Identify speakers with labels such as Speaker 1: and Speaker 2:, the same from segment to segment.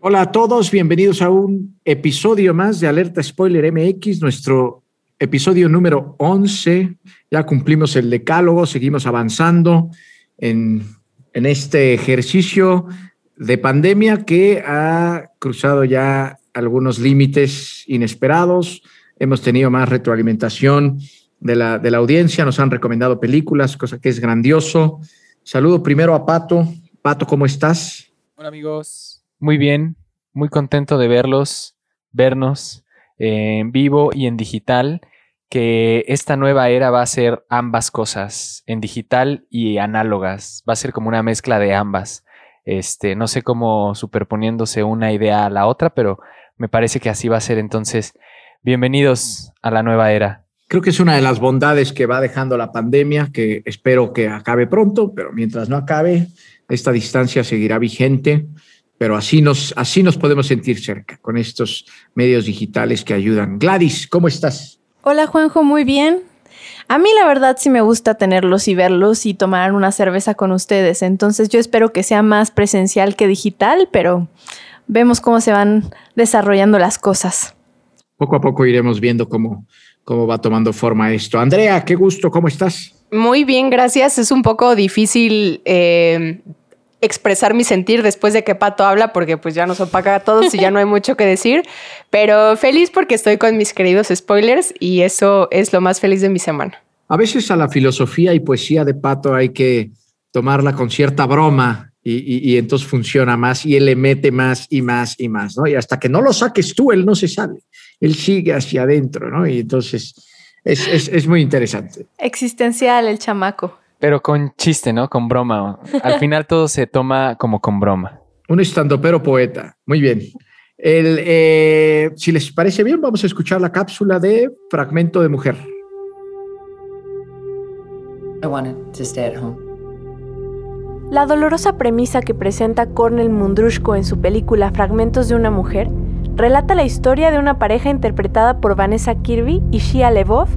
Speaker 1: Hola a todos, bienvenidos a un episodio más de Alerta Spoiler MX, nuestro episodio número 11. Ya cumplimos el decálogo, seguimos avanzando en, en este ejercicio de pandemia que ha cruzado ya algunos límites inesperados. Hemos tenido más retroalimentación de la, de la audiencia, nos han recomendado películas, cosa que es grandioso. Saludo primero a Pato. Pato, ¿cómo estás?
Speaker 2: Hola amigos, muy bien, muy contento de verlos, vernos eh, en vivo y en digital, que esta nueva era va a ser ambas cosas, en digital y análogas, va a ser como una mezcla de ambas. Este, no sé cómo superponiéndose una idea a la otra, pero me parece que así va a ser. Entonces, bienvenidos a la nueva era.
Speaker 1: Creo que es una de las bondades que va dejando la pandemia, que espero que acabe pronto, pero mientras no acabe, esta distancia seguirá vigente pero así nos, así nos podemos sentir cerca con estos medios digitales que ayudan. Gladys, ¿cómo estás?
Speaker 3: Hola Juanjo, muy bien. A mí la verdad sí me gusta tenerlos y verlos y tomar una cerveza con ustedes, entonces yo espero que sea más presencial que digital, pero vemos cómo se van desarrollando las cosas.
Speaker 1: Poco a poco iremos viendo cómo, cómo va tomando forma esto. Andrea, qué gusto, ¿cómo estás?
Speaker 4: Muy bien, gracias. Es un poco difícil eh, expresar mi sentir después de que Pato habla, porque pues ya nos opaca a todos y ya no hay mucho que decir, pero feliz porque estoy con mis queridos spoilers y eso es lo más feliz de mi semana.
Speaker 1: A veces a la filosofía y poesía de Pato hay que tomarla con cierta broma y, entonces funciona más y él le mete más y más y más, ¿no? Y hasta que no lo saques tú, él no se sale, él sigue hacia adentro, ¿no? Y entonces es, es, es muy interesante.
Speaker 3: Existencial el chamaco.
Speaker 2: Pero con chiste, ¿no? Con broma. Al final todo se toma como con broma.
Speaker 1: Un estandopero poeta. Muy bien. El, eh, si les parece bien, vamos a escuchar la cápsula de Fragmento de Mujer.
Speaker 3: La dolorosa premisa que presenta Cornel Mundrushko en su película Fragmentos de una mujer relata la historia de una pareja interpretada por Vanessa Kirby y Shia Levov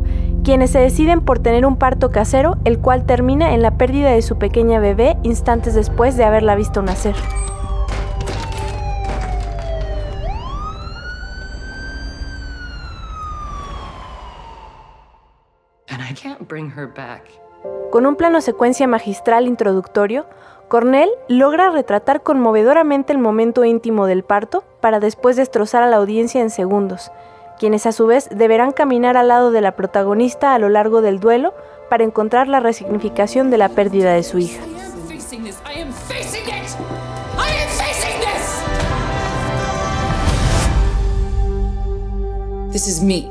Speaker 3: quienes se deciden por tener un parto casero, el cual termina en la pérdida de su pequeña bebé instantes después de haberla visto nacer. Con un plano secuencia magistral introductorio, Cornell logra retratar conmovedoramente el momento íntimo del parto para después destrozar a la audiencia en segundos, quienes a su vez deberán caminar al lado de la protagonista a lo largo del duelo para encontrar la resignificación de la pérdida de su hija.
Speaker 5: This is me.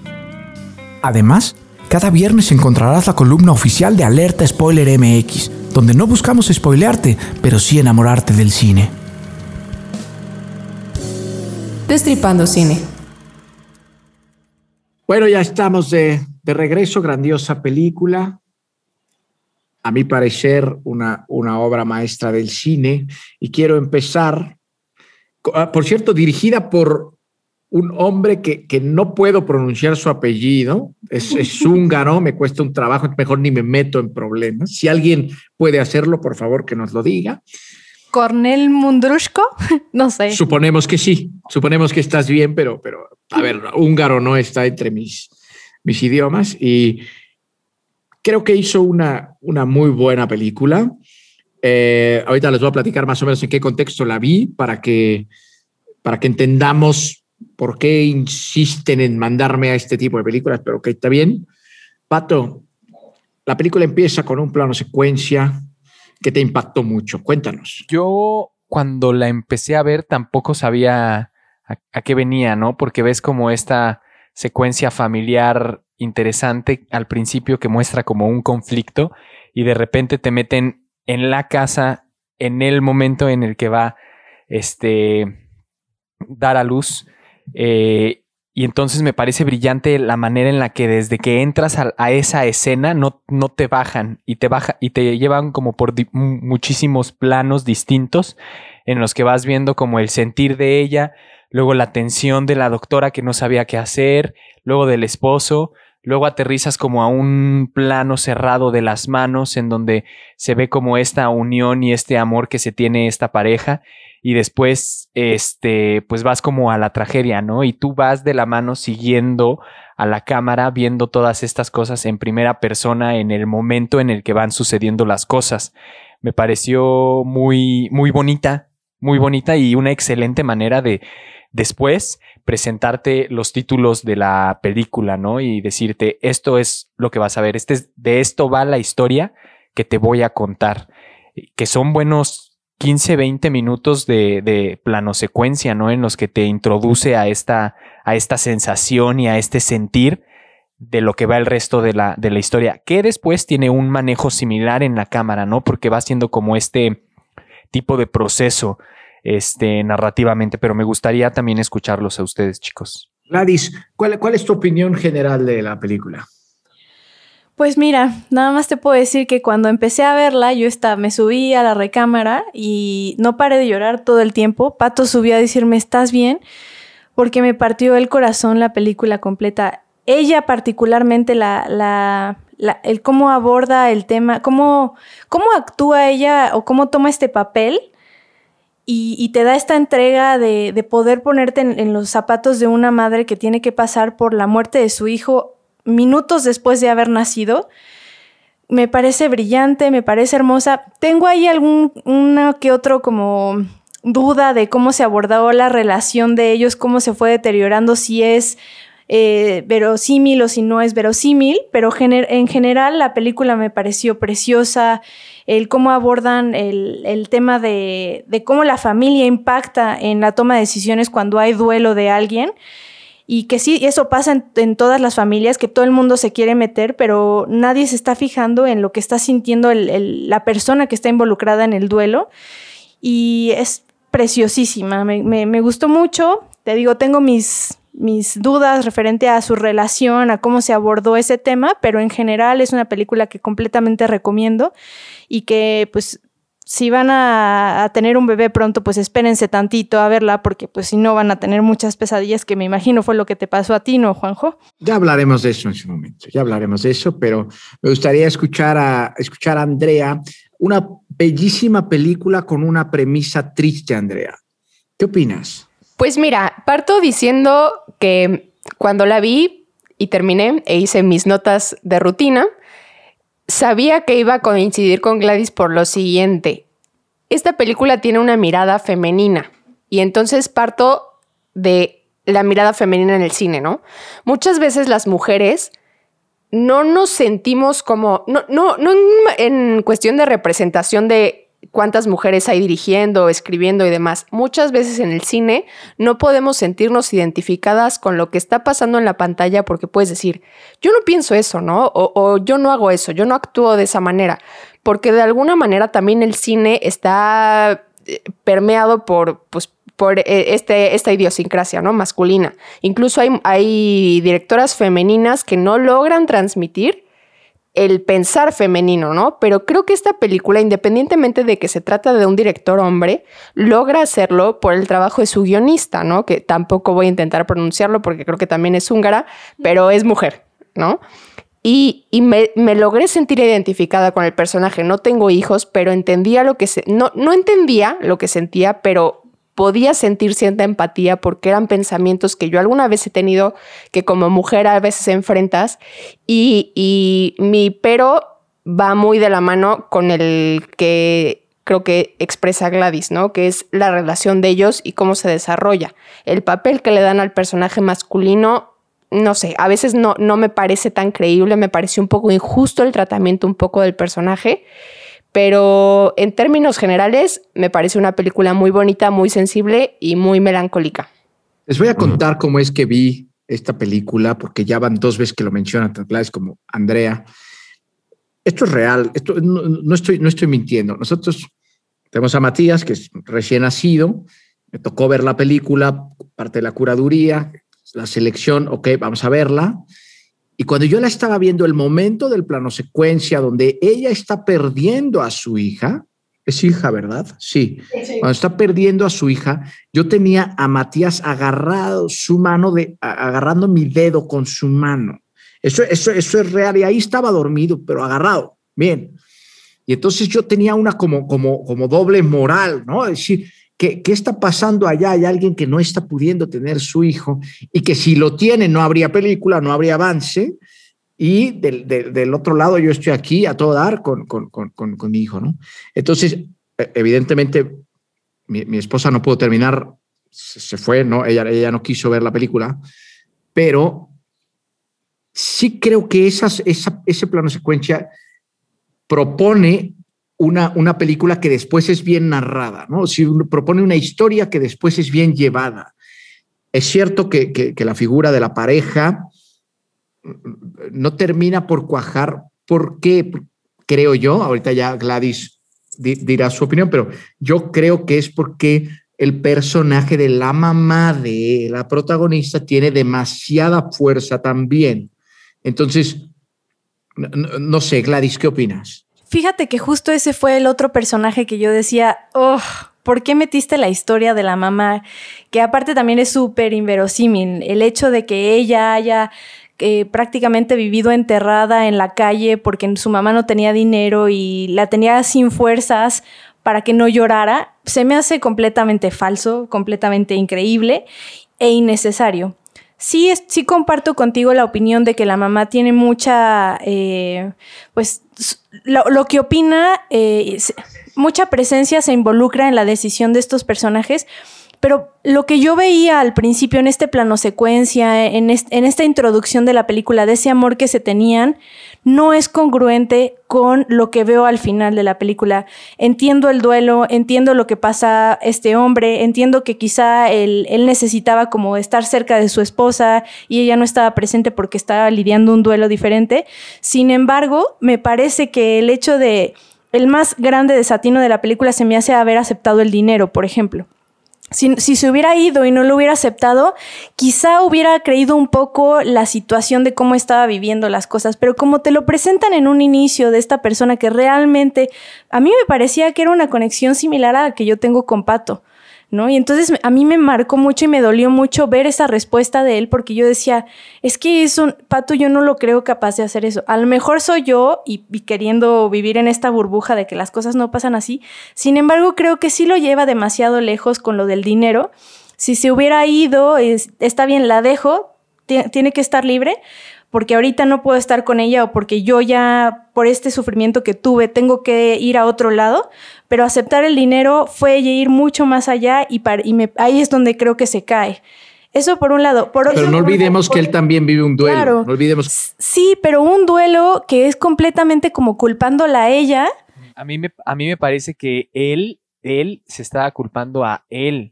Speaker 6: Además, cada viernes encontrarás la columna oficial de Alerta Spoiler MX, donde no buscamos spoilearte, pero sí enamorarte del cine.
Speaker 7: Destripando cine.
Speaker 1: Bueno, ya estamos de, regreso, grandiosa película. A mi parecer, una, una obra maestra del cine. Y quiero empezar, ah, por cierto, dirigida por un hombre que, que, no puedo pronunciar su apellido, es, es húngaro, me cuesta un trabajo, mejor ni me meto en problemas. Si alguien puede hacerlo, por favor, que nos lo diga.
Speaker 3: Cornel Mundrushko, no sé.
Speaker 1: Suponemos que sí, suponemos que estás bien, pero, pero a ver, húngaro no está entre mis, mis idiomas y creo que hizo una, una muy buena película. Eh, ahorita les voy a platicar más o menos en qué contexto la vi para que, para que entendamos por qué insisten en mandarme a este tipo de películas, pero que está bien. Pato, la película empieza con un plano secuencia que te impactó mucho. Cuéntanos.
Speaker 2: Yo cuando la empecé a ver tampoco sabía a, qué venía, ¿no? Porque ves como esta secuencia familiar interesante al principio que muestra como un conflicto y de repente te meten en la casa en el momento en el que va este dar a luz eh, y entonces me parece brillante la manera en la que desde que entras a, a esa escena no, no, te bajan y te baja y te llevan como por muchísimos planos distintos en los que vas viendo como el sentir de ella, luego la tensión de la doctora que no sabía qué hacer, luego del esposo, luego aterrizas como a un plano cerrado de las manos en donde se ve como esta unión y este amor que se tiene esta pareja y después este pues vas como a la tragedia, ¿no? Y tú vas de la mano siguiendo a la cámara viendo todas estas cosas en primera persona en el momento en el que van sucediendo las cosas. Me pareció muy muy bonita, muy bonita y una excelente manera de después presentarte los títulos de la película, ¿no? Y decirte, esto es lo que vas a ver, este es, de esto va la historia que te voy a contar, que son buenos 15, 20 minutos de, plano secuencia, ¿no? En los que te introduce a esta, a esta sensación y a este sentir de lo que va el resto de la, de la historia, que después tiene un manejo similar en la cámara, ¿no? Porque va siendo como este tipo de proceso este, narrativamente, pero me gustaría también escucharlos a ustedes, chicos.
Speaker 1: Gladys, ¿cuál, ¿cuál es tu opinión general de la película?
Speaker 5: Pues mira, nada más te puedo decir que cuando empecé a verla, yo estaba, me subí a la recámara y no paré de llorar todo el tiempo. Pato subió a decirme, ¿estás bien? Porque me partió el corazón la película completa. Ella particularmente, la, la, la, el cómo aborda el tema, cómo, cómo actúa ella o cómo toma este papel y, te da esta entrega de, de poder ponerte en, en, los zapatos de una madre que tiene que pasar por la muerte de su hijo minutos después de haber nacido. Me parece brillante, me parece hermosa. Tengo ahí algún una que otro como duda de cómo se abordó la relación de ellos, cómo se fue deteriorando, si es eh, verosímil o si no es verosímil, pero en general la película me pareció preciosa, el cómo abordan el, el tema de, de, cómo la familia impacta en la toma de decisiones cuando hay duelo de alguien. Y que sí, eso pasa en, todas las familias, que todo el mundo se quiere meter, pero nadie se está fijando en lo que está sintiendo la persona que está involucrada en el duelo. Y es preciosísima, me, me, me gustó mucho. Te digo, tengo mis, mis dudas referente a su relación, a cómo se abordó ese tema, pero en general es una película que completamente recomiendo y que pues si van a, a, tener un bebé pronto, pues espérense tantito a verla, porque pues si no van a tener muchas pesadillas, que me imagino fue lo que te pasó a ti, ¿no, Juanjo?
Speaker 1: Ya hablaremos de eso en su momento, ya hablaremos de eso, pero me gustaría escuchar a, escuchar a Andrea, una bellísima película con una premisa triste, Andrea. ¿Qué opinas?
Speaker 4: Pues mira, parto diciendo que cuando la vi y terminé e hice mis notas de rutina, sabía que iba a coincidir con Gladys por lo siguiente. Esta película tiene una mirada femenina y entonces parto de la mirada femenina en el cine, ¿no? Muchas veces las mujeres no nos sentimos como, no, no, no en, en cuestión de representación de cuántas mujeres hay dirigiendo, escribiendo y demás. Muchas veces en el cine no podemos sentirnos identificadas con lo que está pasando en la pantalla porque puedes decir, yo no pienso eso, ¿no? O, yo no hago eso, yo no actúo de esa manera, porque de alguna manera también el cine está eh, permeado por, pues, por este, esta idiosincrasia ¿no? masculina. Incluso hay, hay directoras femeninas que no logran transmitir el pensar femenino, ¿no? Pero creo que esta película, independientemente de que se trata de un director hombre, logra hacerlo por el trabajo de su guionista, ¿no? Que tampoco voy a intentar pronunciarlo porque creo que también es húngara, pero es mujer, ¿no? Y, y me, me, logré sentir identificada con el personaje. No tengo hijos, pero entendía lo que se... No, no entendía lo que sentía, pero podía sentir cierta empatía porque eran pensamientos que yo alguna vez he tenido que como mujer a veces enfrentas y, y mi pero va muy de la mano con el que creo que expresa Gladys, ¿no? Que es la relación de ellos y cómo se desarrolla. El papel que le dan al personaje masculino, no sé, a veces no, no me parece tan creíble, me pareció un poco injusto el tratamiento un poco del personaje, pero en términos generales me parece una película muy bonita, muy sensible y muy melancólica.
Speaker 1: Les voy a contar cómo es que vi esta película, porque ya van dos veces que lo mencionan, tanto Gladys como Andrea esto es real, esto no, estoy, no estoy mintiendo. Nosotros tenemos a Matías, que es recién nacido, me tocó ver la película, parte de la curaduría, la selección, ok, vamos a verla. Y cuando yo la estaba viendo, el momento del plano secuencia donde ella está perdiendo a su hija, es hija, ¿verdad? Sí. sí. Cuando está perdiendo a su hija, yo tenía a Matías agarrado su mano, de, agarrando mi dedo con su mano. Eso, eso, eso es real y ahí estaba dormido, pero agarrado. Bien. Y entonces yo tenía una como, como, como doble moral, ¿no? Es decir, ¿qué, ¿qué está pasando allá? Hay alguien que no está pudiendo tener su hijo y que si lo tiene no habría película, no habría avance. Y del, otro lado yo estoy aquí a todo dar con, con, con, con mi hijo, ¿no? Entonces, e, evidentemente, mi, mi, esposa no pudo terminar, se, se fue, ¿no? Ella, ella no quiso ver la película, pero sí creo que esas, esa, ese plano secuencia propone una, una película que después es bien narrada, ¿no? Si propone una historia que después es bien llevada. Es cierto que, que, la figura de la pareja no termina por cuajar. ¿Por qué? Creo yo, ahorita ya Gladys dirá su opinión, pero yo creo que es porque el personaje de la mamá de la protagonista tiene demasiada fuerza también. Entonces, no, no, sé, Gladys, ¿qué opinas?
Speaker 5: Fíjate que justo ese fue el otro personaje que yo decía, oh, ¿por qué metiste la historia de la mamá? Que aparte también es súper inverosímil. El hecho de que ella haya eh, prácticamente vivido enterrada en la calle porque su mamá no tenía dinero y la tenía sin fuerzas para que no llorara, se me hace completamente falso, completamente increíble e innecesario sí, sí comparto contigo la opinión de que la mamá tiene mucha, eh, pues, lo, que opina, eh, mucha presencia se involucra en la decisión de estos personajes, pero lo que yo veía al principio en este plano secuencia, en, en esta introducción de la película, de ese amor que se tenían, no es congruente con lo que veo al final de la película. Entiendo el duelo, entiendo lo que pasa este hombre, entiendo que quizá él, necesitaba como estar cerca de su esposa y ella no estaba presente porque estaba lidiando un duelo diferente. Sin embargo, me parece que el hecho de el más grande desatino de la película se me hace haber aceptado el dinero, por ejemplo. Si, se hubiera ido y no lo hubiera aceptado, quizá hubiera creído un poco la situación de cómo estaba viviendo las cosas, pero como te lo presentan en un inicio de esta persona que realmente a mí me parecía que era una conexión similar a la que yo tengo con Pato. Y entonces a mí me marcó mucho y me dolió mucho ver esa respuesta de él porque yo decía, es que es un pato, yo no lo creo capaz de hacer eso. A lo mejor soy yo y, queriendo vivir en esta burbuja de que las cosas no pasan así. Sin embargo, creo que sí lo lleva demasiado lejos con lo del dinero. Si se hubiera ido, es, está bien, la dejo, tiene que estar libre, porque ahorita no puedo estar con ella o porque yo ya por este sufrimiento que tuve tengo que ir a otro lado, pero aceptar el dinero fue ir mucho más allá y, para, y me, ahí es donde creo que se cae. Eso por un lado. Por
Speaker 1: pero
Speaker 5: otro,
Speaker 1: no olvidemos por, que él también vive un duelo. Claro, no olvidemos.
Speaker 5: Sí, pero un duelo que es completamente como culpándola a ella.
Speaker 2: A mí me, a mí me parece que él, él se estaba culpando a él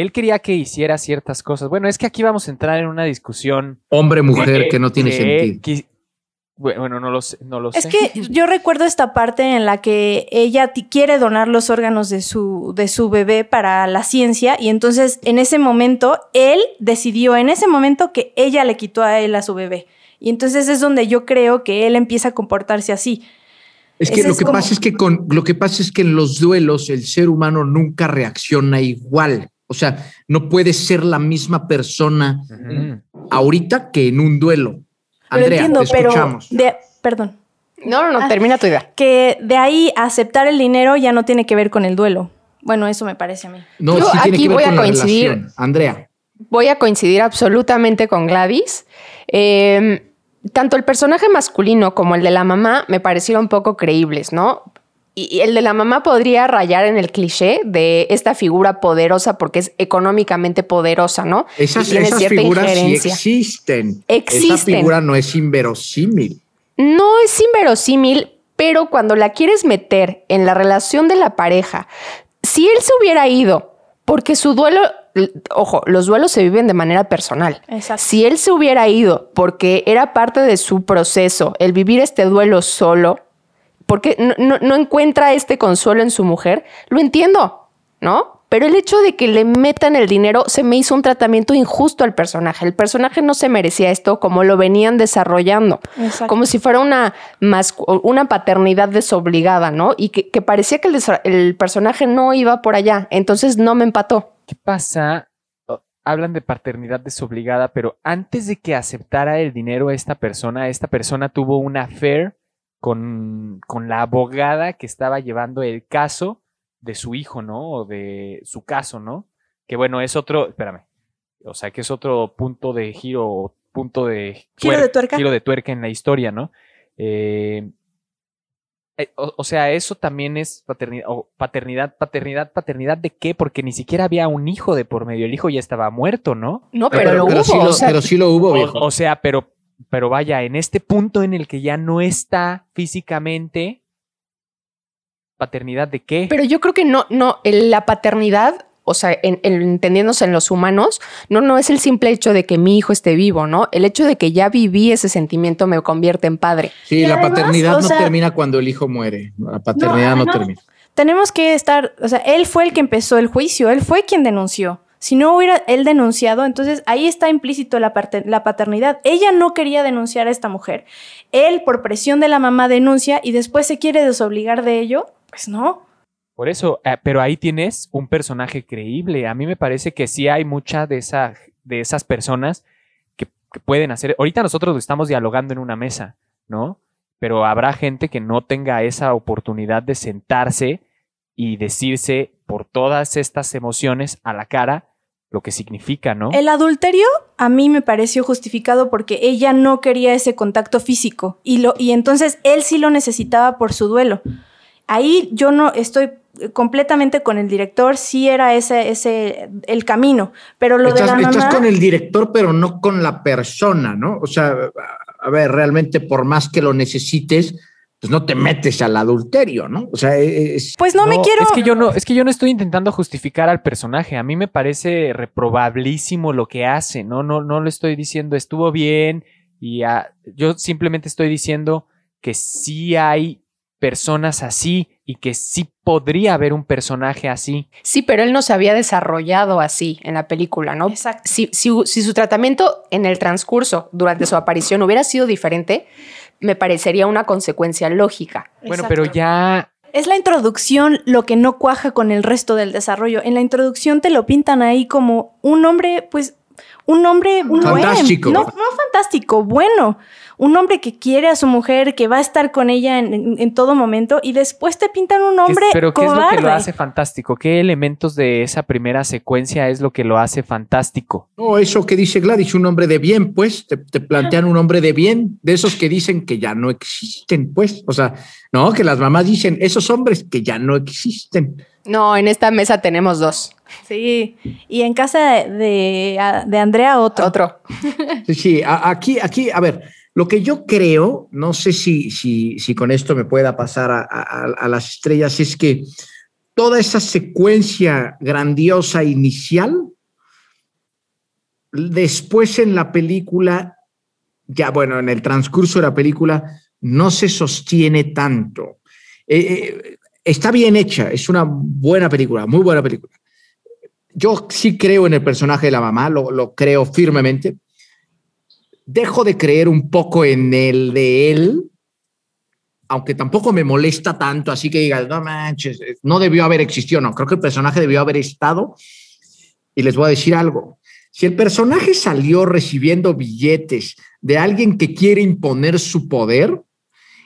Speaker 2: él quería que hiciera ciertas cosas. Bueno, es que aquí vamos a entrar en una discusión.
Speaker 1: Hombre-mujer que, que, no tiene que, sentido.
Speaker 2: Que, bueno, no lo sé. No lo
Speaker 5: es
Speaker 2: sé.
Speaker 5: que yo recuerdo esta parte en la que ella quiere donar los órganos de su, de su bebé para la ciencia y entonces en ese momento él decidió en ese momento que ella le quitó a él a su bebé. Y entonces es donde yo creo que él empieza a comportarse así.
Speaker 1: Es que Ese lo que como... pasa es que con lo que pasa es que en los duelos el ser humano nunca reacciona igual. O sea, no puede ser la misma persona uh -huh. ahorita que en un duelo.
Speaker 5: Pero
Speaker 1: Andrea,
Speaker 5: entiendo,
Speaker 1: te escuchamos.
Speaker 5: pero de, perdón.
Speaker 4: No, no, no, ah, termina tu idea.
Speaker 5: Que de ahí aceptar el dinero ya no tiene que ver con el duelo. Bueno, eso me parece a mí.
Speaker 1: No,
Speaker 4: Yo
Speaker 1: sí tiene
Speaker 4: aquí
Speaker 1: que ver
Speaker 4: voy a
Speaker 1: con
Speaker 4: coincidir.
Speaker 1: relación. Andrea.
Speaker 4: Voy a coincidir absolutamente con Gladys. Eh, tanto el personaje masculino como el de la mamá me parecieron un poco creíbles, ¿no? Y el de la mamá podría rayar en el cliché de esta figura poderosa porque es económicamente poderosa, ¿no?
Speaker 1: Esas, figuras sí
Speaker 4: injerencia.
Speaker 1: existen. Esa
Speaker 4: Existen.
Speaker 1: figura no es inverosímil.
Speaker 4: No es inverosímil, pero cuando la quieres meter en la relación de la pareja, si él se hubiera ido, porque su duelo, ojo, los duelos se viven de manera personal.
Speaker 5: Exacto.
Speaker 4: Si él se hubiera ido porque era parte de su proceso, el vivir este duelo solo, porque no, no- no encuentra este consuelo en su mujer, lo entiendo, ¿no? Pero el hecho de que le metan el dinero se me hizo un tratamiento injusto al personaje. El personaje no se merecía esto como lo venían desarrollando
Speaker 5: Exacto.
Speaker 4: como si fuera una, una paternidad desobligada, ¿no? Y que, que parecía que el, el personaje no iba por allá, entonces no me empató.
Speaker 2: ¿Qué pasa? Hablan de paternidad desobligada, pero antes de que aceptara el dinero esta persona, esta persona tuvo una affair con, con la abogada que estaba llevando el caso de su hijo, ¿no? O de su caso, ¿no? Que bueno, es otro, espérame, o sea, que es otro punto de giro, o punto de...
Speaker 5: Giro de tuerca.
Speaker 2: Giro de tuerca en la historia, ¿no? Eh, eh, o, o sea, eso también es paternidad, o paternidad, paternidad, paternidad de qué? Porque ni siquiera había un hijo de por medio, el hijo ya estaba muerto, ¿no?
Speaker 4: No, pero, lo hubo.
Speaker 1: sí lo,
Speaker 4: o sea,
Speaker 1: pero sí lo hubo, viejo.
Speaker 2: O, o sea, pero, pero vaya, en este punto en el que ya no está físicamente, paternidad de qué?
Speaker 4: pero yo creo que no, no, la paternidad, o sea, en- en- entendiéndose en los humanos, no, no es el simple hecho de que mi hijo esté vivo, ¿no? El hecho de que ya viví ese sentimiento me convierte en padre.
Speaker 1: sí,
Speaker 5: y
Speaker 1: la
Speaker 5: además,
Speaker 1: paternidad no
Speaker 5: sea-
Speaker 1: termina cuando el hijo muere. La paternidad no,
Speaker 5: además-
Speaker 1: termina.
Speaker 5: Tenemos que estar, o sea, él fue el que empezó el juicio, él fue quien denunció. Si no hubiera él denunciado, entonces ahí está implícito la, paternidad. Ella no quería denunciar a esta mujer. Él, por presión de la mamá, denuncia y después se quiere desobligar de ello. Pues no.
Speaker 2: Por eso, eh, pero ahí tienes un personaje creíble. A mí me parece que sí hay mucha de, esa, de esas personas que, que pueden hacer. Ahorita nosotros estamos dialogando en una mesa, ¿no? Pero habrá gente que no tenga esa oportunidad de sentarse y decirse por todas estas emociones a la cara lo que significa, ¿no?
Speaker 5: El adulterio a mí me pareció justificado porque ella no quería ese contacto físico y, lo, y entonces él sí lo necesitaba por su duelo. Ahí yo no estoy completamente con el director, sí era ese, ese el camino, pero lo
Speaker 1: Estás,
Speaker 5: de la
Speaker 1: estás
Speaker 5: mamá...
Speaker 1: con el director, pero no con la persona, ¿no? O sea, a ver, realmente por más que lo necesites, pues no te metes al adulterio, ¿no? O sea, es,
Speaker 5: Pues no, me quiero...
Speaker 2: Es que yo no, es que yo no estoy intentando justificar al personaje. A mí me parece reprobabilísimo lo que hace. No, no, no le estoy diciendo estuvo bien. Y yo simplemente estoy diciendo que sí hay personas así y que sí podría haber un personaje así.
Speaker 4: Sí, pero él no se había desarrollado así en la película, ¿no?
Speaker 5: Exacto.
Speaker 4: Si, si, si su tratamiento en el transcurso, durante su aparición, hubiera sido diferente, me parecería una consecuencia lógica.
Speaker 2: Bueno,
Speaker 5: Exacto.
Speaker 2: pero ya
Speaker 5: Es la introducción lo que no cuaja con el resto del desarrollo. En la introducción te lo pintan ahí como un hombre, pues, un hombre
Speaker 1: Fantástico.
Speaker 5: Bueno. No, no fantástico, bueno. Un hombre que quiere a su mujer, que va a estar con ella en, en- en todo momento, y después te pintan un
Speaker 2: ¿qué es-
Speaker 5: hombre
Speaker 2: pero ¿qué es lo que lo hace fantástico? ¿Qué elementos de esa primera secuencia es lo que lo hace fantástico?
Speaker 1: No, eso que dice Gladys, un hombre de bien, pues, te, te plantean un hombre de bien, de esos que dicen que ya no existen, pues, o sea, no, que las mamás dicen, esos hombres que ya no existen.
Speaker 4: No, en esta mesa tenemos dos.
Speaker 5: Sí, y en casa de, de, Andrea otro.
Speaker 4: Otro.
Speaker 1: Sí, aquí, aquí, a ver, lo que yo creo, no sé si, si, si con esto me pueda pasar a las estrellas, es que toda esa secuencia grandiosa inicial, después en la película, ya bueno, en el transcurso de la película, no se sostiene tanto. Eh, eh, está bien hecha, es una buena película, muy buena película. Yo sí creo en el personaje de la mamá, lo, creo firmemente. Dejo de creer un poco en el de él, aunque tampoco me molesta tanto, así que digas, no manches, no debió haber existido, no, creo que el personaje debió haber estado. Y les voy a decir algo, si el personaje salió recibiendo billetes de alguien que quiere imponer su poder,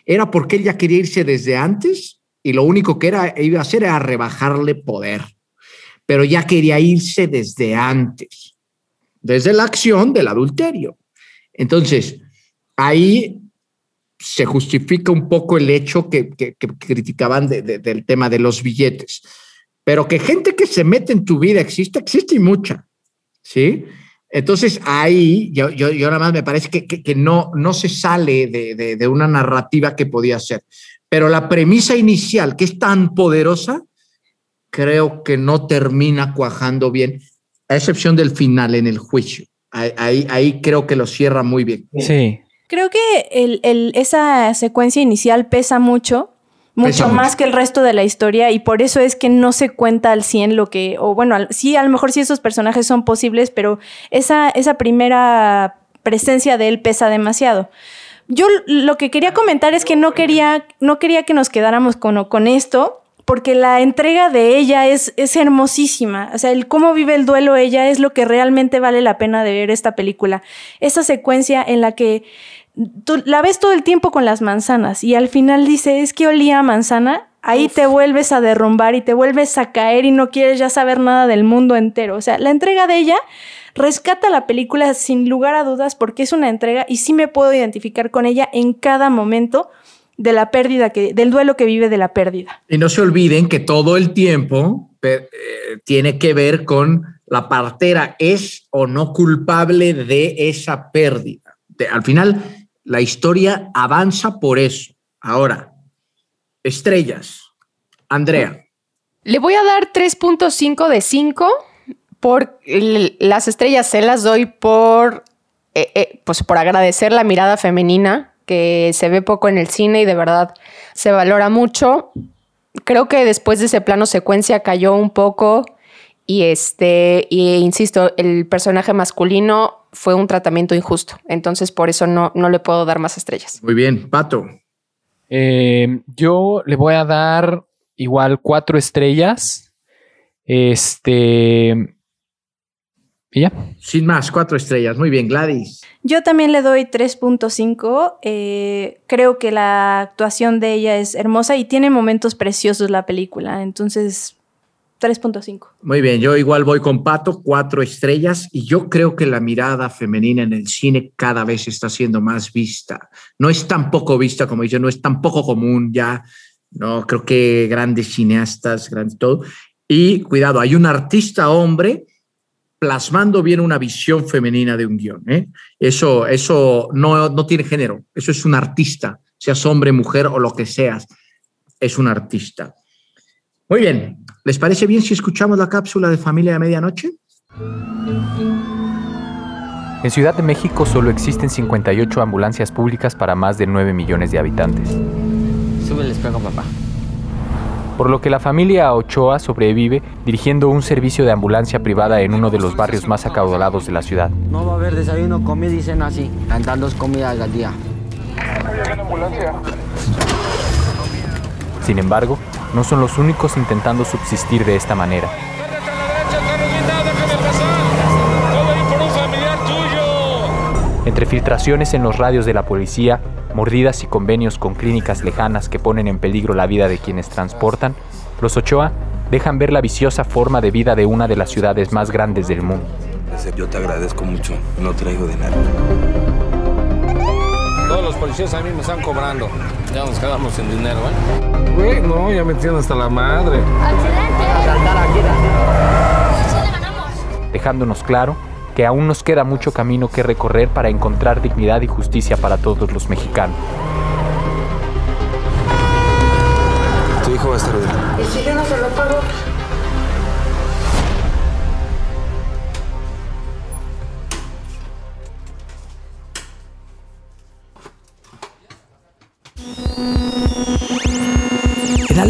Speaker 1: era porque él ya quería irse desde antes y lo único que era, iba a hacer era rebajarle poder, pero ya quería irse desde antes, desde la acción del adulterio. Entonces, ahí se justifica un poco el hecho que, criticaban de, de, del tema de los billetes, pero que gente que se mete en tu vida existe, existe y mucha, ¿sí? Entonces ahí yo, yo, nada más me parece que, no, no se sale de, una narrativa que podía ser. Pero la premisa inicial, que es tan poderosa, creo que no termina cuajando bien, a excepción del final en el juicio. Ahí, ahí, ahí creo que lo cierra muy bien.
Speaker 2: Sí.
Speaker 5: Creo que el, el, esa secuencia inicial pesa mucho, mucho
Speaker 1: Pesa
Speaker 5: más
Speaker 1: mucho.
Speaker 5: que el resto de la historia y por eso es que no se cuenta al 100 lo que, o bueno, al- sí, a lo mejor sí esos personajes son posibles, pero esa, esa primera presencia de él pesa demasiado. Yo lo que quería comentar es que no quería, no quería que nos quedáramos con, con esto, porque la entrega de ella es, es hermosísima. O sea, el cómo vive el duelo ella es lo que realmente vale la pena de ver esta película. Esa secuencia en la que tú la ves todo el tiempo con las manzanas y al final dice, es que olía a manzana, ahí te vuelves a derrumbar y te vuelves a caer y no quieres ya saber nada del mundo entero. O sea, la entrega de ella rescata la película sin lugar a dudas porque es una entrega y sí me puedo identificar con ella en cada momento de la pérdida, que, del duelo que vive de la pérdida.
Speaker 1: Y no se olviden que todo el tiempo eh, tiene que ver con la partera es o no culpable de esa pérdida. De- al final, la historia avanza por eso. Ahora, estrellas. Andrea,
Speaker 4: Le voy a dar 3.5 de 5 por las estrellas se las doy por eh, eh, pues por agradecer la mirada femenina que se ve poco en el cine y de verdad se valora mucho. Creo que después de ese plano secuencia cayó un poco y este y insisto, el personaje masculino fue un tratamiento injusto, entonces por eso no no le puedo dar más estrellas.
Speaker 1: muy bien. Pato,
Speaker 2: Eh, yo le voy a dar igual cuatro estrellas. Este. Y ya.
Speaker 1: sin más, cuatro estrellas. Muy bien, Gladys.
Speaker 5: Yo también le doy 3.5. eh, creo que la actuación de ella es hermosa y tiene momentos preciosos la película. Entonces, 3.5.
Speaker 1: Muy bien, yo igual voy con Pato, cuatro estrellas, y yo creo que la mirada femenina en el cine cada vez está siendo más vista. No es tan poco vista como yo, no es tan poco común ya, no creo que grandes cineastas, grandes todo. Y cuidado, hay un artista hombre plasmando bien una visión femenina de un guion. ¿eh? Eso, eso no, no tiene género, eso es un artista, seas hombre, mujer o lo que seas, es un artista. Muy bien, ¿les parece bien si escuchamos la cápsula de familia de medianoche?
Speaker 2: En Ciudad de México solo existen 58 ambulancias públicas para más de 9 millones de habitantes.
Speaker 8: Sube el espejo, papá.
Speaker 2: Por lo que la familia Ochoa sobrevive dirigiendo un servicio de ambulancia privada en uno de los barrios más acaudalados de la ciudad.
Speaker 8: No va a haber desayuno, comida y cena así. Dan dos comidas al día.
Speaker 2: Sin embargo, no son los únicos intentando subsistir de esta manera. Entre filtraciones en los radios de la policía, mordidas y convenios con clínicas lejanas que ponen en peligro la vida de quienes transportan, los Ochoa dejan ver la viciosa forma de vida de una de las ciudades más grandes del mundo.
Speaker 9: Yo te agradezco mucho. No traigo dinero.
Speaker 10: Todos los policías a mí me están cobrando. Ya nos quedamos sin dinero, ¿eh? Güey, no, ya me tienen hasta la madre.
Speaker 2: dejándonos claro que aún nos queda mucho camino que recorrer para encontrar dignidad y justicia para todos los mexicanos.
Speaker 9: Tu hijo va a estar bien.
Speaker 11: ¿Y si yo no se lo pago?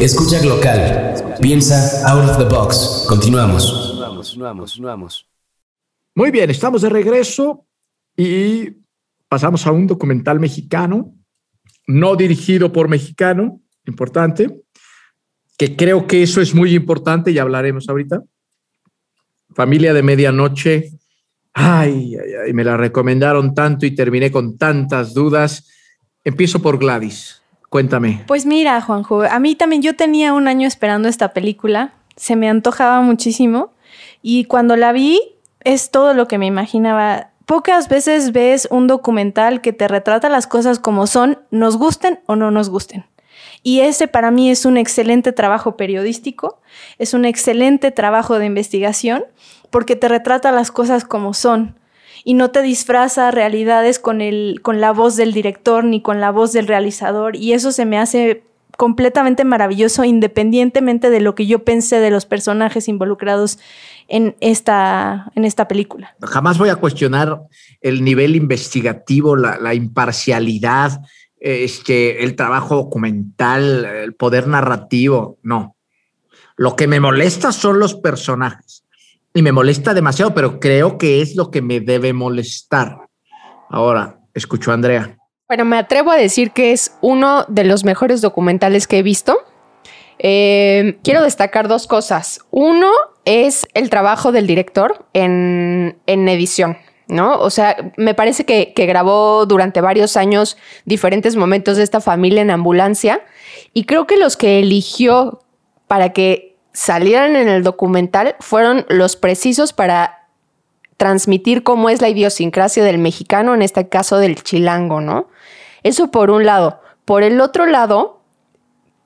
Speaker 11: Escucha local. Piensa out of the box. Continuamos. Vamos,
Speaker 1: vamos. Muy bien, estamos de regreso y pasamos a un documental mexicano, no dirigido por mexicano, importante, que creo que eso es muy importante y hablaremos ahorita. Familia de Medianoche. Ay, ay, ay, me la recomendaron tanto y terminé con tantas dudas. Empiezo por Gladys. Cuéntame.
Speaker 5: Pues mira, Juanjo, a mí también yo tenía un año esperando esta película. Se me antojaba muchísimo. Y cuando la vi, es todo lo que me imaginaba. Pocas veces ves un documental que te retrata las cosas como son, nos gusten o no nos gusten. Y ese para mí es un excelente trabajo periodístico, es un excelente trabajo de investigación, porque te retrata las cosas como son y no te disfraza realidades con, el, con la voz del director ni con la voz del realizador. Y eso se me hace completamente maravilloso independientemente de lo que yo pensé de los personajes involucrados en esta, en esta película.
Speaker 1: Jamás voy a cuestionar el nivel investigativo, la, imparcialidad, este, el trabajo documental, el poder narrativo. No. Lo que me molesta son los personajes. Y me molesta demasiado, pero creo que es lo que me debe molestar. Ahora, escucho a Andrea.
Speaker 4: Bueno, me atrevo a decir que es uno de los mejores documentales que he visto. Eh, quiero destacar dos cosas. Uno es el trabajo del director en, edición. ¿no? O sea, me parece que, que, grabó durante varios años diferentes momentos de esta familia en ambulancia y creo que los que eligió para que salieran en el documental fueron los precisos para transmitir cómo es la idiosincrasia del mexicano, en este caso del chilango, ¿no? Eso por un lado. Por el otro lado,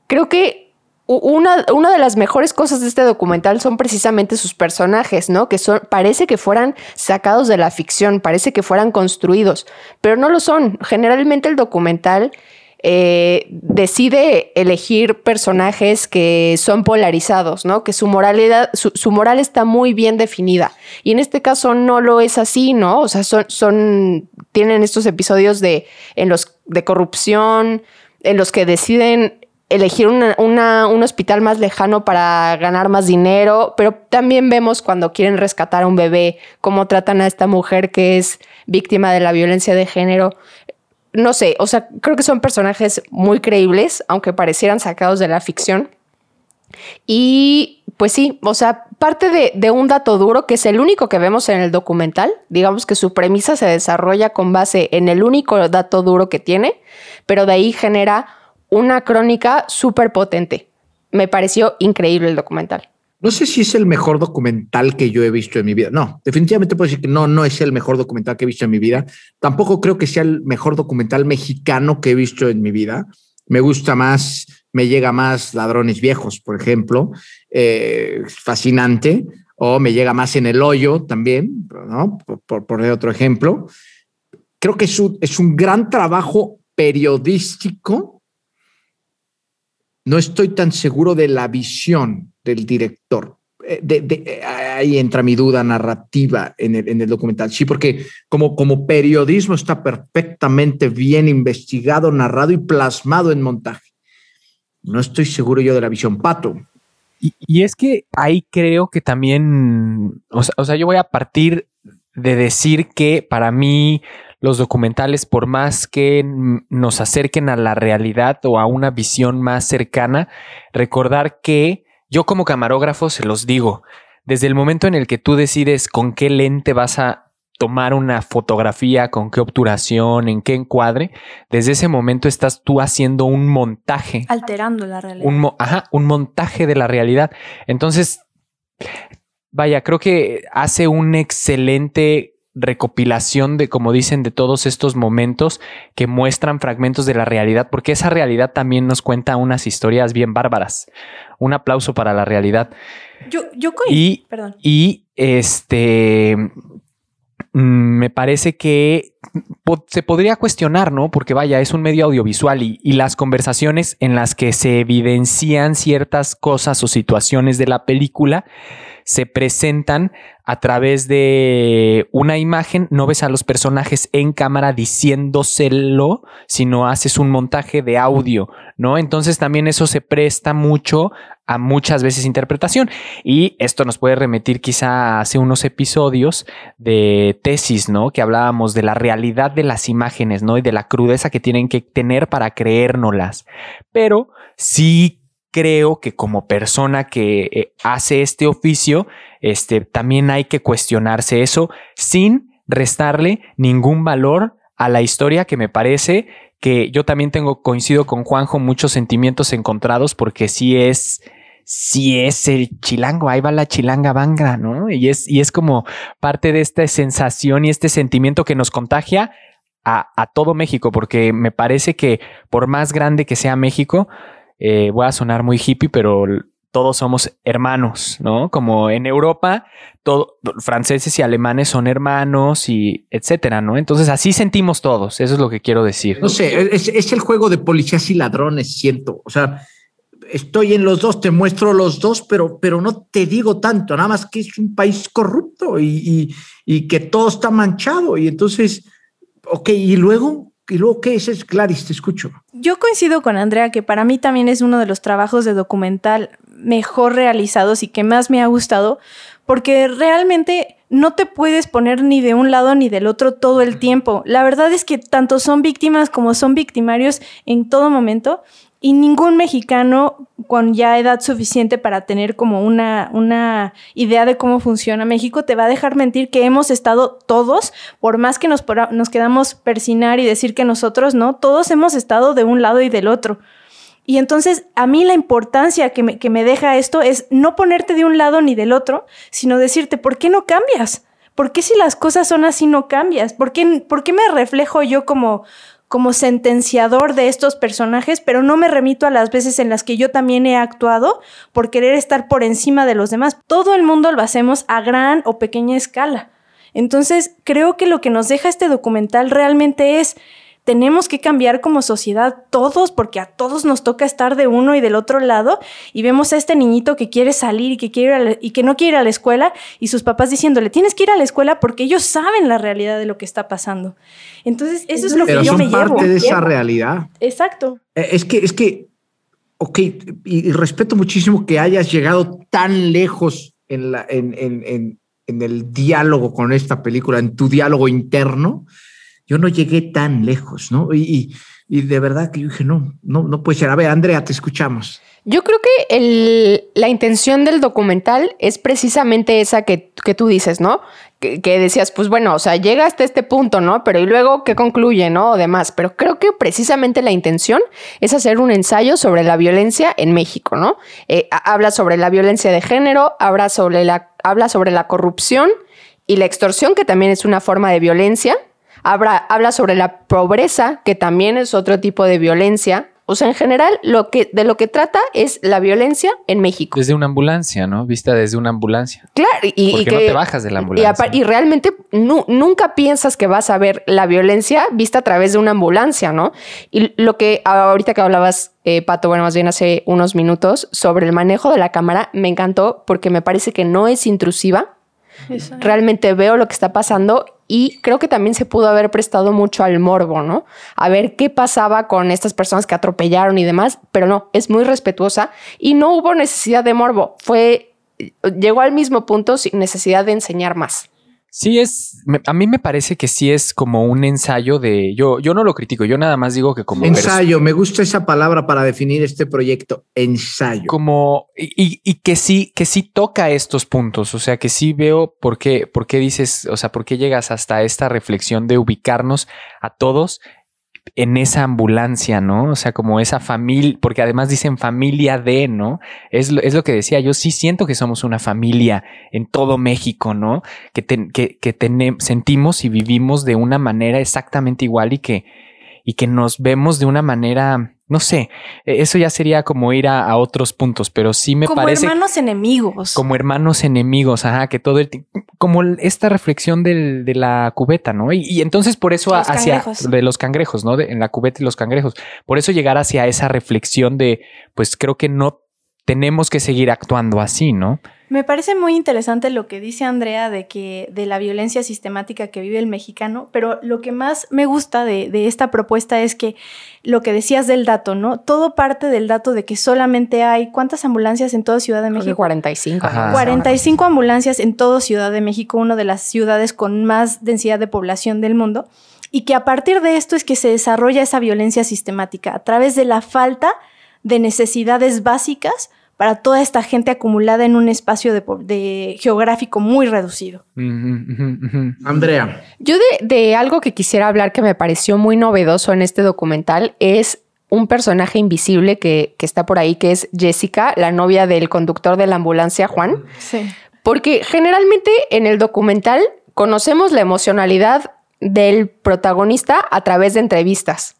Speaker 4: creo que una, de las mejores cosas de este documental son precisamente sus personajes, ¿no? Que son, parece que fueran sacados de la ficción, parece que fueran construidos, pero no lo son. Generalmente el documental eh, decide elegir personajes que son polarizados, ¿no? Que su moralidad, su, moral está muy bien definida. Y en este caso no lo es así, ¿no? O sea, son, son tienen estos episodios de, en los, de corrupción, en los que deciden elegir un hospital más lejano para ganar más dinero, pero también vemos cuando quieren rescatar a un bebé, cómo tratan a esta mujer que es víctima de la violencia de género no sé, o sea, creo que son personajes muy creíbles, aunque parecieran sacados de la ficción. Y pues sí, o sea, parte de, un dato duro, que es el único que vemos en el documental, digamos que su premisa se desarrolla con base en el único dato duro que tiene, pero de ahí genera una crónica súper potente. Me pareció increíble el documental.
Speaker 1: No sé si es el mejor documental que yo he visto en mi vida. No, definitivamente puedo decir que no, no es el mejor documental que he visto en mi vida. Tampoco creo que sea el mejor documental mexicano que he visto en mi vida. Me gusta más, me llega más Ladrones Viejos, por ejemplo. Eh, fascinante. O me llega más en el hoyo también, ¿no? Por, otro ejemplo. Creo que es es un gran trabajo periodístico. No estoy tan seguro de la visión del director. Eh, de, ahí entra mi duda narrativa en el, documental. Sí, porque como, como periodismo está perfectamente bien investigado, narrado y plasmado en montaje. No estoy seguro yo de la visión pato.
Speaker 2: Y, es que ahí creo que también, o sea, yo voy a partir de decir que para mí los documentales, por más que nos acerquen a la realidad o a una visión más cercana, recordar que yo como camarógrafo se los digo, desde el momento en el que tú decides con qué lente vas a tomar una fotografía, con qué obturación, en qué encuadre, desde ese momento estás tú haciendo un montaje.
Speaker 5: Alterando la realidad.
Speaker 2: Un, ajá, un montaje de la realidad. Entonces, vaya, creo que hace un excelente recopilación de, como dicen, de todos estos momentos que muestran fragmentos de la realidad, porque esa realidad también nos cuenta unas historias bien bárbaras. Un aplauso para la realidad.
Speaker 5: Yo, yo
Speaker 2: y,
Speaker 5: perdón.
Speaker 2: Y este mm, me parece que se podría cuestionar, ¿no? Porque vaya, es un medio audiovisual y, y, las conversaciones en las que se evidencian ciertas cosas o situaciones de la película se presentan a través de una imagen, no ves a los personajes en cámara diciéndoselo, sino haces un montaje de audio, ¿no? Entonces también eso se presta mucho a muchas veces interpretación. Y esto nos puede remitir quizá hace unos episodios de tesis, ¿no? Que hablábamos de la realidad de las imágenes, ¿no? Y de la crudeza que tienen que tener para creérnoslas. Pero sí creo que como persona que eh, hace este oficio, este, también hay que cuestionarse eso sin restarle ningún valor a la historia que me parece que yo también tengo, coincido con Juanjo, muchos sentimientos encontrados porque sí es, sí es el chilango, ahí va la chilanga banga, ¿no? Y es, y es como parte de esta sensación y este sentimiento que nos contagia a, todo México, porque me parece que por más grande que sea México, eh, voy a sonar muy hippie, pero todos somos hermanos, ¿no? Como en Europa, todo, franceses y alemanes son hermanos y etcétera, ¿no? Entonces así sentimos todos, eso es lo que quiero decir.
Speaker 1: No sé, es el juego de policías y ladrones, siento. O sea, estoy en los dos, te muestro los dos, pero, pero no te digo tanto, nada más que es un país corrupto y, y, y que todo está manchado. Y entonces, ok, y luego, ¿Y luego qué es? es? Clarice, te escucho.
Speaker 5: Yo coincido con Andrea que para mí también es uno de los trabajos de documental mejor realizados y que más me ha gustado, porque realmente no te puedes poner ni de un lado ni del otro todo el tiempo. La verdad es que tanto son víctimas como son victimarios en todo momento y ningún mexicano con ya edad suficiente para tener como una, una idea de cómo funciona México te va a dejar mentir que hemos estado todos, por más que nos, nos quedamos persinar y decir que nosotros no, todos hemos estado de un lado y del otro. Y entonces a mí la importancia que me, que me deja esto es no ponerte de un lado ni del otro, sino decirte, ¿por qué no cambias? ¿Por qué si las cosas son así no cambias? ¿Por qué, por qué me reflejo yo como, como sentenciador de estos personajes, pero no me remito a las veces en las que yo también he actuado por querer estar por encima de los demás. Todo el mundo lo hacemos a gran o pequeña escala. Entonces, creo que lo que nos deja este documental realmente es tenemos que cambiar como sociedad todos, porque a todos nos toca estar de uno y del otro lado, y vemos a este niñito que quiere salir y que, quiere y que no quiere ir a la escuela, y sus papás diciéndole, tienes que ir a la escuela porque ellos saben la realidad de lo que está pasando. Entonces, eso es lo que yo me llevo.
Speaker 1: parte de esa realidad.
Speaker 5: Exacto.
Speaker 1: Eh, es que, es que, ok, y, respeto muchísimo que hayas llegado tan lejos en, la, en, en, en el diálogo con esta película, en tu diálogo interno, yo no llegué tan lejos, ¿no? Y, y, de verdad que yo dije, no, no, no puede ser. A ver, Andrea, te escuchamos.
Speaker 4: Yo creo que la intención del documental es precisamente esa que, que tú dices, ¿no? Que, que, decías, pues bueno, o sea, llega hasta este punto, ¿no? Pero y luego, ¿qué concluye, ¿no? O demás. Pero creo que precisamente la intención es hacer un ensayo sobre la violencia en México, ¿no? Eh, habla sobre la violencia de género, habla sobre la, habla sobre la corrupción y la extorsión, que también es una forma de violencia habla sobre la pobreza, que también es otro tipo de violencia. O sea, en general, lo que, de lo que trata es la violencia en México.
Speaker 2: Desde una ambulancia, ¿no? Vista desde una ambulancia.
Speaker 4: Claro, y,
Speaker 2: que no te bajas de la ambulancia.
Speaker 4: Y, realmente nunca piensas que vas a ver la violencia vista a través de una ambulancia, ¿no? Y lo que ahorita que hablabas, eh, Pato, bueno, más bien hace unos minutos, sobre el manejo de la cámara, me encantó porque me parece que no es intrusiva. Realmente veo lo que está pasando y creo que también se pudo haber prestado mucho al morbo, ¿no? A ver qué pasaba con estas personas que atropellaron y demás, pero no, es muy respetuosa y no hubo necesidad de morbo, fue, llegó al mismo punto sin necesidad de enseñar más.
Speaker 2: Sí, es. a mí me parece que sí es como un ensayo de. Yo, yo no lo critico, yo nada más digo que como.
Speaker 1: Ensayo, me gusta esa palabra para definir este proyecto. Ensayo.
Speaker 2: Como. Y, y, que sí, que sí toca estos puntos. O sea, que sí veo por qué, por qué dices, o sea, por qué llegas hasta esta reflexión de ubicarnos a todos en esa ambulancia, ¿no? O sea, como esa familia, porque además dicen familia de, ¿no? Es, es, lo que decía, yo sí siento que somos una familia en todo México, ¿no? Que, que, que sentimos y vivimos de una manera exactamente igual y que, y que nos vemos de una manera no sé, e, eso ya sería como ir a, otros puntos, pero sí me parece.
Speaker 5: Como hermanos enemigos.
Speaker 2: Como hermanos enemigos, ajá, que todo el como esta reflexión del, de la cubeta, ¿no? Y, entonces por eso hacia de los cangrejos, ¿no? en la cubeta y los cangrejos. Por eso llegar hacia esa reflexión de, pues creo que no tenemos que seguir actuando así, ¿no?
Speaker 5: Me parece muy interesante lo que dice Andrea de que de la violencia sistemática que vive el mexicano, pero lo que más me gusta de, de, esta propuesta es que lo que decías del dato, ¿no? Todo parte del dato de que solamente hay ¿cuántas ambulancias en toda Ciudad de México?
Speaker 4: 45.
Speaker 5: Ajá. 45 ambulancias en toda Ciudad de México, una de las ciudades con más densidad de población del mundo, y que a partir de esto es que se desarrolla esa violencia sistemática a través de la falta de necesidades básicas para toda esta gente acumulada en un espacio de, de geográfico muy reducido.
Speaker 2: Uh -huh, uh -huh.
Speaker 1: Andrea.
Speaker 4: Yo de, de, algo que quisiera hablar que me pareció muy novedoso en este documental es un personaje invisible que, que está por ahí, que es Jessica, la novia del conductor de la ambulancia, Juan.
Speaker 5: Sí.
Speaker 4: Porque generalmente en el documental conocemos la emocionalidad del protagonista a través de entrevistas.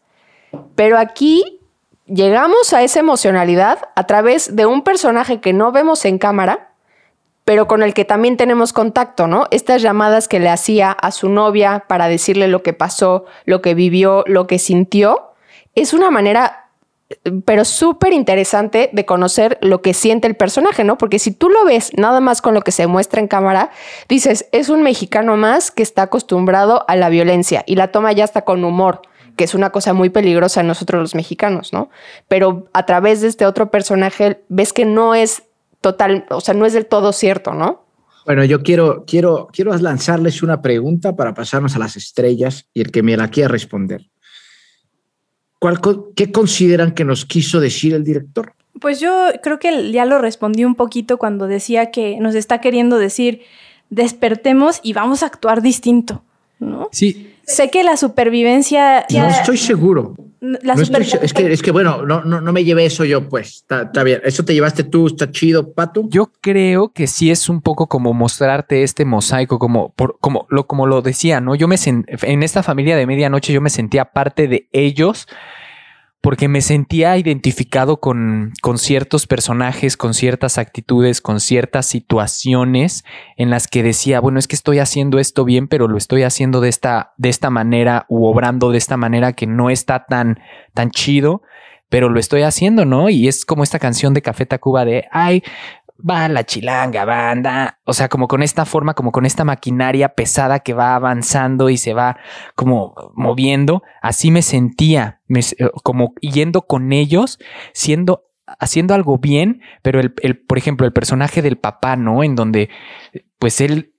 Speaker 4: Pero aquí llegamos a esa emocionalidad a través de un personaje que no vemos en cámara, pero con el que también tenemos contacto, ¿no? Estas llamadas que le hacía a su novia para decirle lo que pasó, lo que vivió, lo que sintió, es una manera, pero súper interesante de conocer lo que siente el personaje, ¿no? Porque si tú lo ves nada más con lo que se muestra en cámara, dices, es un mexicano más que está acostumbrado a la violencia y la toma ya hasta con humor que es una cosa muy peligrosa en nosotros los mexicanos, ¿no? Pero a través de este otro personaje ves que no es total, o sea, no es del todo cierto, ¿no?
Speaker 1: Bueno, yo quiero, quiero, quiero lanzarles una pregunta para pasarnos a las estrellas y el que me la quiera responder. ¿Cuál, ¿Qué consideran que nos quiso decir el director?
Speaker 5: Pues yo creo que ya lo respondí un poquito cuando decía que nos está queriendo decir despertemos y vamos a actuar distinto, ¿no?
Speaker 2: Sí,
Speaker 5: Sé que la supervivencia.
Speaker 1: No estoy seguro.
Speaker 5: La
Speaker 1: no estoy, es, que, es que, bueno, no, no, no me llevé eso yo, pues. Está, está, bien. Eso te llevaste tú, está chido, Pato.
Speaker 2: Yo creo que sí es un poco como mostrarte este mosaico, como, por, como, lo, como lo decía, ¿no? Yo me en esta familia de medianoche, yo me sentía parte de ellos porque me sentía identificado con, con, ciertos personajes, con ciertas actitudes, con ciertas situaciones en las que decía, bueno, es que estoy haciendo esto bien, pero lo estoy haciendo de esta, de esta manera u obrando de esta manera que no está tan, tan chido, pero lo estoy haciendo, ¿no? Y es como esta canción de Café Tacuba de, ay, va la chilanga banda, o sea, como con esta forma, como con esta maquinaria pesada que va avanzando y se va como moviendo, así me sentía, me, como yendo con ellos, siendo, haciendo algo bien, pero el, el, por ejemplo, el personaje del papá, ¿no? En donde, pues él,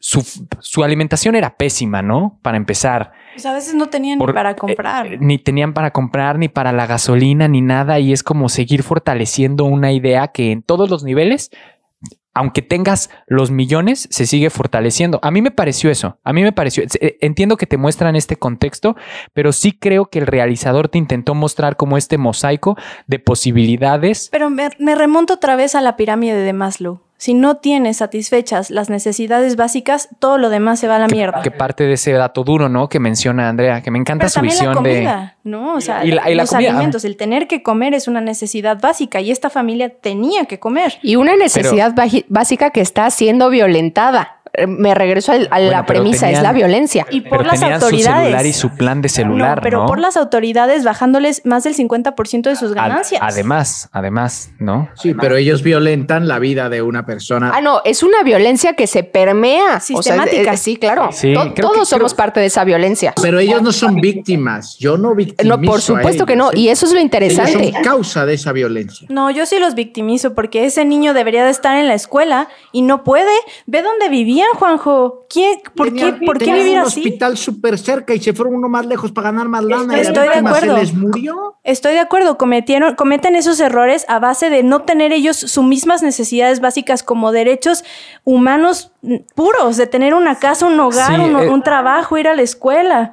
Speaker 2: su, su alimentación era pésima, ¿no? Para empezar.
Speaker 5: Pues a veces no tenían Por, ni para comprar.
Speaker 2: Eh, ni tenían para comprar, ni para la gasolina, ni nada. Y es como seguir fortaleciendo una idea que en todos los niveles, aunque tengas los millones, se sigue fortaleciendo. A mí me pareció eso. A mí me pareció. eh, Entiendo que te muestran este contexto, pero sí creo que el realizador te intentó mostrar como este mosaico de posibilidades.
Speaker 5: Pero me, me remonto otra vez a la pirámide de Maslow. Si no tienes satisfechas las necesidades básicas, todo lo demás se va a la
Speaker 2: que,
Speaker 5: mierda.
Speaker 2: Que parte de ese dato duro, ¿no? Que menciona Andrea, que me encanta
Speaker 5: Pero
Speaker 2: su visión
Speaker 5: la comida,
Speaker 2: de.
Speaker 5: ¿no? O sea,
Speaker 2: y la, y la
Speaker 5: los
Speaker 2: comida.
Speaker 5: alimentos, el tener que comer es una necesidad básica y esta familia tenía que comer.
Speaker 4: Y una necesidad Pero, básica que está siendo violentada me regreso a, la
Speaker 2: bueno,
Speaker 4: premisa,
Speaker 2: tenían,
Speaker 4: es la violencia.
Speaker 5: Y por
Speaker 2: pero
Speaker 5: las autoridades.
Speaker 2: su celular y su plan de celular,
Speaker 5: no, pero
Speaker 2: ¿no?
Speaker 5: por las autoridades bajándoles más del 50% de sus ganancias.
Speaker 2: Además, además, ¿no?
Speaker 1: Sí, pero ellos violentan la vida de una persona.
Speaker 4: Ah, no, es una violencia que se permea.
Speaker 5: Sistemática.
Speaker 4: O sea, es, sí, claro.
Speaker 2: Sí,
Speaker 4: to todos
Speaker 2: que,
Speaker 4: somos
Speaker 2: creo...
Speaker 4: parte de esa violencia.
Speaker 1: Pero ellos no son víctimas. Yo no victimizo
Speaker 4: No, por supuesto
Speaker 1: ellos,
Speaker 4: que no.
Speaker 1: ¿eh?
Speaker 4: Y eso es lo interesante.
Speaker 1: Ellos son causa de esa violencia.
Speaker 5: No, yo sí los victimizo porque ese niño debería de estar en la escuela y no puede. Ve dónde vivían, Juanjo. ¿Quién, ¿Por
Speaker 1: Tenían,
Speaker 5: qué, ¿por qué
Speaker 1: tenían
Speaker 5: vivir
Speaker 1: un
Speaker 5: así?
Speaker 1: hospital súper cerca y se fueron uno más lejos para ganar más lana.
Speaker 5: Estoy
Speaker 1: y la
Speaker 5: de acuerdo.
Speaker 1: se les murió.
Speaker 5: Estoy de acuerdo. Cometieron, cometen esos errores a base de no tener ellos sus mismas necesidades básicas como derechos humanos puros, de tener una casa, un hogar,
Speaker 2: Sí,
Speaker 5: un,
Speaker 2: eh.
Speaker 5: un trabajo, ir a la escuela.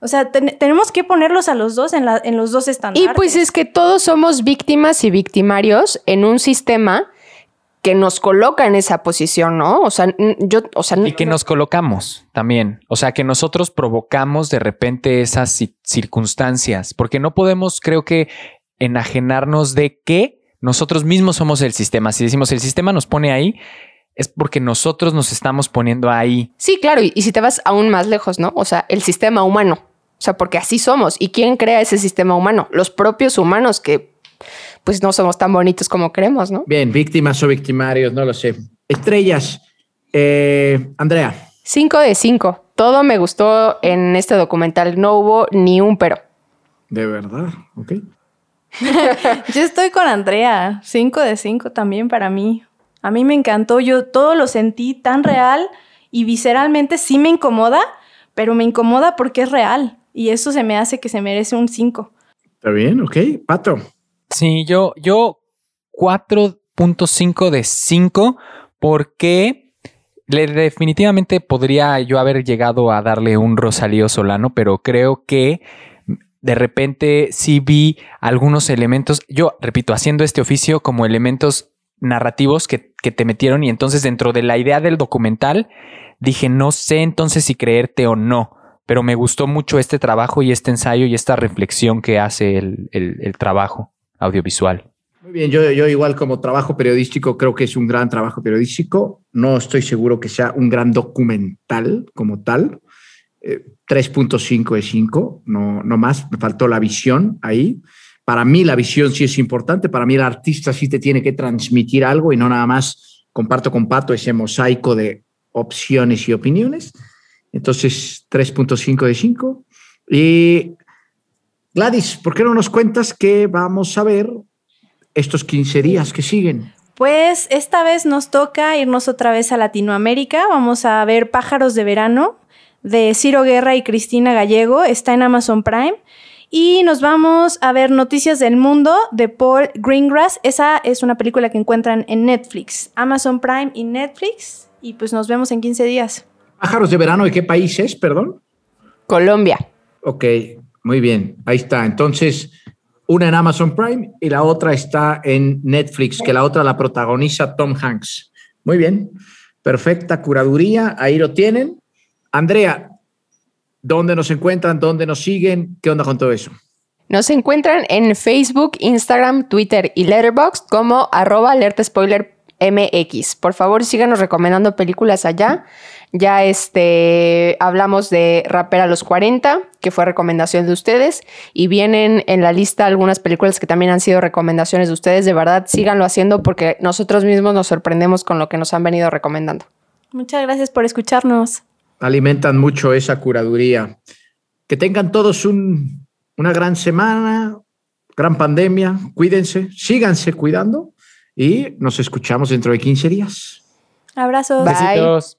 Speaker 5: O sea, ten- tenemos que ponerlos a los dos en, la- en los dos
Speaker 4: Y
Speaker 5: estándares.
Speaker 4: pues es que todos somos víctimas y victimarios en un sistema que nos coloca en esa posición, ¿no? O sea, yo, o sea,
Speaker 2: Y que nos colocamos también. O sea, que nosotros provocamos de repente esas ci- circunstancias, porque no podemos, creo que, enajenarnos de que nosotros mismos somos el sistema. Si decimos el sistema nos pone ahí, es porque nosotros nos estamos poniendo ahí.
Speaker 4: Sí, claro, y, y si te vas aún más lejos, ¿no? O sea, el sistema humano. O sea, porque así somos. ¿Y quién crea ese sistema humano? Los propios humanos que pues no somos tan bonitos como creemos, ¿no?
Speaker 1: Bien, víctimas o victimarios, no lo sé. Estrellas, eh, Andrea.
Speaker 4: Cinco de cinco. Todo me gustó en este documental. No hubo ni un pero.
Speaker 1: De verdad, ok.
Speaker 5: Yo estoy con Andrea. Cinco de cinco también para mí. A mí me encantó. Yo todo lo sentí tan real y visceralmente sí me incomoda, pero me incomoda porque es real. Y eso se me hace que se merece un 5.
Speaker 1: Está bien, ok. Pato.
Speaker 2: Sí, yo, yo 4.5 de 5 porque le, definitivamente podría yo haber llegado a darle un Rosalío Solano, pero creo que de repente sí vi algunos elementos, yo repito, haciendo este oficio como elementos narrativos que, que te metieron y entonces dentro de la idea del documental dije, no sé entonces si creerte o no, pero me gustó mucho este trabajo y este ensayo y esta reflexión que hace el, el, trabajo audiovisual.
Speaker 1: Muy bien, yo, yo igual como trabajo periodístico creo que es un gran trabajo periodístico. No estoy seguro que sea un gran documental como tal. 3.5 eh, de 5, no, no más, me faltó la visión ahí. Para mí la visión sí es importante, para mí el artista sí te tiene que transmitir algo y no nada más comparto con Pato ese mosaico de opciones y opiniones. Entonces, 3.5 de 5. Y Gladys, ¿por qué no nos cuentas qué vamos a ver estos 15 días que siguen?
Speaker 5: Pues esta vez nos toca irnos otra vez a Latinoamérica. Vamos a ver Pájaros de Verano de Ciro Guerra y Cristina Gallego. Está en Amazon Prime. Y nos vamos a ver Noticias del Mundo de Paul Greengrass. Esa es una película que encuentran en Netflix, Amazon Prime y Netflix y pues nos vemos en 15 días.
Speaker 1: Pájaros de verano, ¿de qué país es, perdón?
Speaker 4: Colombia.
Speaker 1: Ok, muy bien, ahí está. Entonces, una en Amazon Prime y la otra está en Netflix, que la otra la protagoniza Tom Hanks. Muy bien, perfecta curaduría, ahí lo tienen. Andrea, ¿dónde nos encuentran? ¿Dónde nos siguen? ¿Qué onda con todo eso?
Speaker 4: Nos encuentran en Facebook, Instagram, Twitter y Letterboxd como arroba alerta spoiler MX. Por favor, síganos recomendando películas allá. Ya este, hablamos de Rapper a los 40, que fue recomendación de ustedes, y vienen en la lista algunas películas que también han sido recomendaciones de ustedes. De verdad, síganlo haciendo porque nosotros mismos nos sorprendemos con lo que nos han venido recomendando.
Speaker 5: Muchas gracias por escucharnos.
Speaker 1: Alimentan mucho esa curaduría. Que tengan todos una gran semana, gran pandemia. Cuídense, síganse cuidando y nos escuchamos dentro de 15 días.
Speaker 5: Abrazos.
Speaker 2: Besitos.